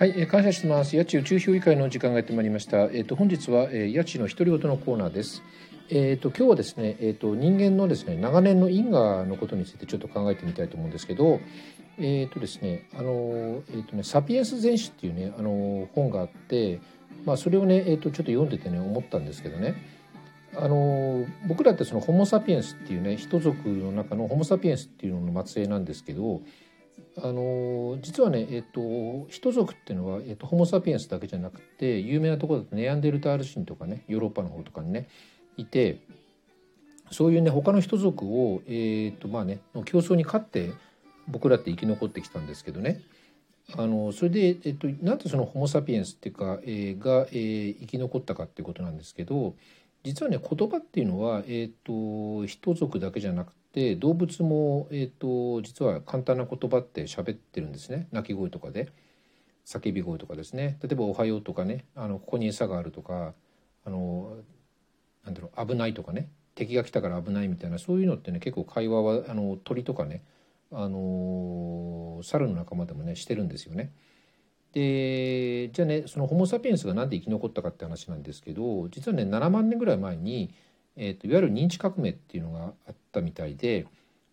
はい、えー感謝してます。八千宇宙評議会の時間がやってまいりました。えっ、と本日は、えー、八千の独り言のコーナーです。えっ、と今日はですね、えっ、と人間のですね長年の因果のことについてちょっと考えてみたいと思うんですけど、えっ、とですね、あのえっ、とねサピエンス全史っていうねあの本があって、まあそれをねえっ、とちょっと読んでてね思ったんですけどね。あの僕らってそのホモ・サピエンスっていうね人族の中のホモ・サピエンスっていうのの末裔なんですけどあの実はね、えっと、人族っていうのは、えっと、ホモ・サピエンスだけじゃなくて有名なところだとネアンデルタール人とかねヨーロッパの方とかにねいてそういうね他の人族を、えっとまあね、競争に勝って僕らって生き残ってきたんですけどね。あのそれで、えっと、なんでそのホモ・サピエンスっていうか、えーが、えー生き残ったかっていうことなんですけど実はね言葉っていうのは、えっと人族だけじゃなくて動物も、えっと実は簡単な言葉って喋ってるんですね。鳴き声とかで。叫び声とかですね。例えば「おはよう」とかね。あのここに餌があるとかあのなんだろう危ないとかね。敵が来たから危ないみたいなそういうのってね結構会話はあの鳥とかねあの猿の仲間でもねしてるんですよね。でじゃあねそのホモ・サピエンスが何で生き残ったかって話なんですけど実はね7万年ぐらい前に、えー、といわゆる認知革命っていうのがあったみたいで、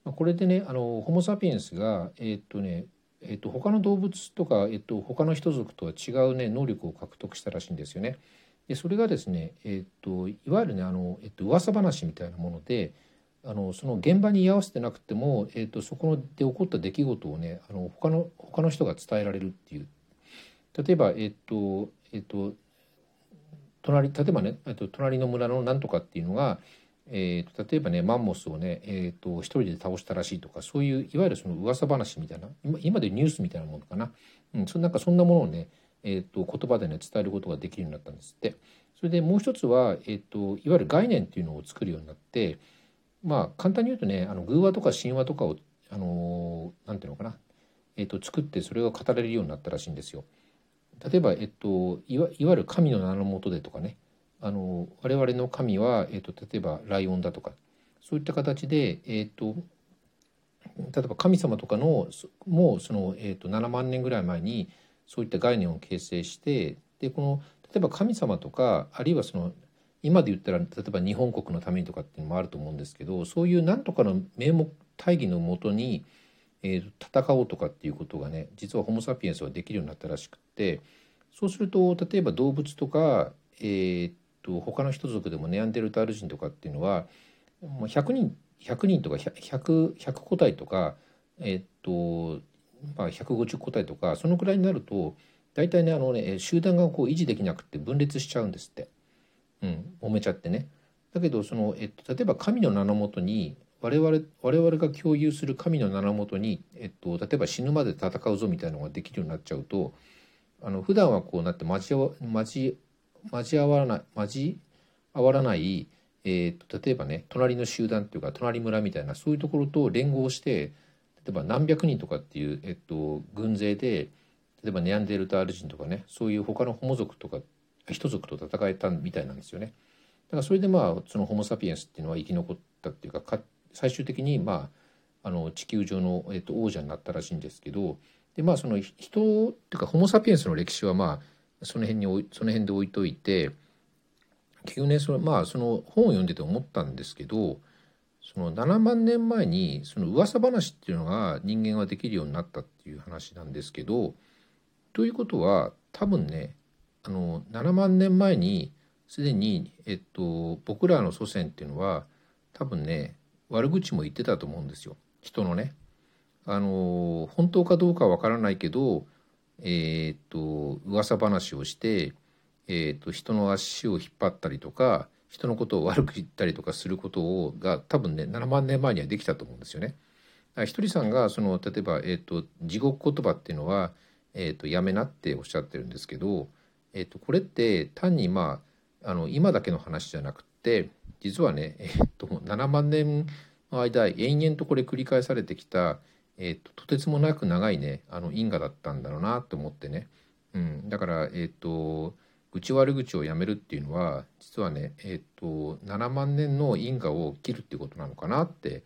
まあ、これでねあのホモ・サピエンスがえっ、とねえー、と他の動物とか、えー、と他の人族とは違うね能力を獲得したらしいんですよね。でそれがですね、えー、といわゆるねあの、えー、と噂話みたいなものであのその現場に居合わせてなくても、えー、とそこで起こった出来事をねあの他の他の人が伝えられるっていう例えばえっ、とえっ、と隣例えばね、えっと、隣の村のなんとかっていうのが、えー、と例えばねマンモスをね、えー、と一人で倒したらしいとかそういういわゆるその噂話みたいな今今でニュースみたいなものかな、うん、そなんかそんなものをね、えー、と言葉でね伝えることができるようになったんですって。それでもう一つは、えー、といわゆる概念っていうのを作るようになってまあ簡単に言うとねあの偶話とか神話とかをあのーなんていうのかな、えー、と作ってそれが語れるようになったらしいんですよ。例えば、えっと、いわいわゆる神の名のもとでとかね。あの我々の神は、えっと、例えばライオンだとか。そういった形で、えっと、例えば神様とかのもうその、えっと、7万年ぐらい前にそういった概念を形成してでこの例えば神様とかあるいはその今で言ったら例えば日本国のためにとかっていうのもあると思うんですけどそういう何とかの名目大義のもとに、えー戦おうとかっていうことがね実はホモ・サピエンスはできるようになったらしくてそうすると例えば動物とか、えー、と他の人族でもネアンデルタール人とかっていうのは100人100人とか 100, 100個体とか、えーとまあ、150個体とかそのくらいになると大体ねあのね集団がこう維持できなくて分裂しちゃうんですって、うん、揉めちゃってね。だけどその、えっと、例えば神の名のもとに我々我々が共有する神の名のもとに、えっと、例えば死ぬまで戦うぞみたいなのができるようになっちゃうとあの普段はこうなって交わ交交わらない交わらない、えー、と例えばね隣の集団っていうか隣村みたいなそういうところと連合して例えば何百人とかっていう、えっと、軍勢で例えばネアンデルタール人とかねそういう他のホモ族とか人族と戦えたみたいなんですよね。だからそれでまあそのホモ・サピエンスっていうのは生き残ったっていうかか最終的にまああの地球上の、えっと、王者になったらしいんですけどでまあその人っていうかホモ・サピエンスの歴史はまあその辺にその辺で置いといて結局ねそのまあその本を読んでて思ったんですけどその7万年前にその噂話っていうのが人間はできるようになったっていう話なんですけどということは多分ねあの7万年前にすでに、えっと、僕らの祖先っていうのは多分ね悪口も言ってたと思うんですよ人のね。あの本当かどうかわからないけど、えー、っと噂話をして、えー、っと人の足を引っ張ったりとか人のことを悪く言ったりとかすることをが多分ね7万年前にはできたと思うんですよね。ひとりさんがその例えば、えー、っと地獄言葉っていうのは、えー、っとやめなっておっしゃってるんですけど、えー、っとこれって単にまああの今だけの話じゃなくて実はね、え、っと7万年の間延々とこれ繰り返されてきたえー、ととてつもなく長いねあの因果だったんだろうなと思ってね、うん、だからえっ、と愚痴悪口をやめるっていうのは実はねえっ、と7万年の因果を切るっていうことなのかなって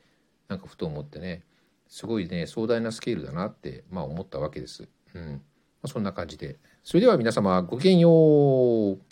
なんかふと思ってね。すごいね壮大なスケールだなって、まあ、思ったわけです。うん、あ、そんな感じで。それでは皆様ごきげんよう。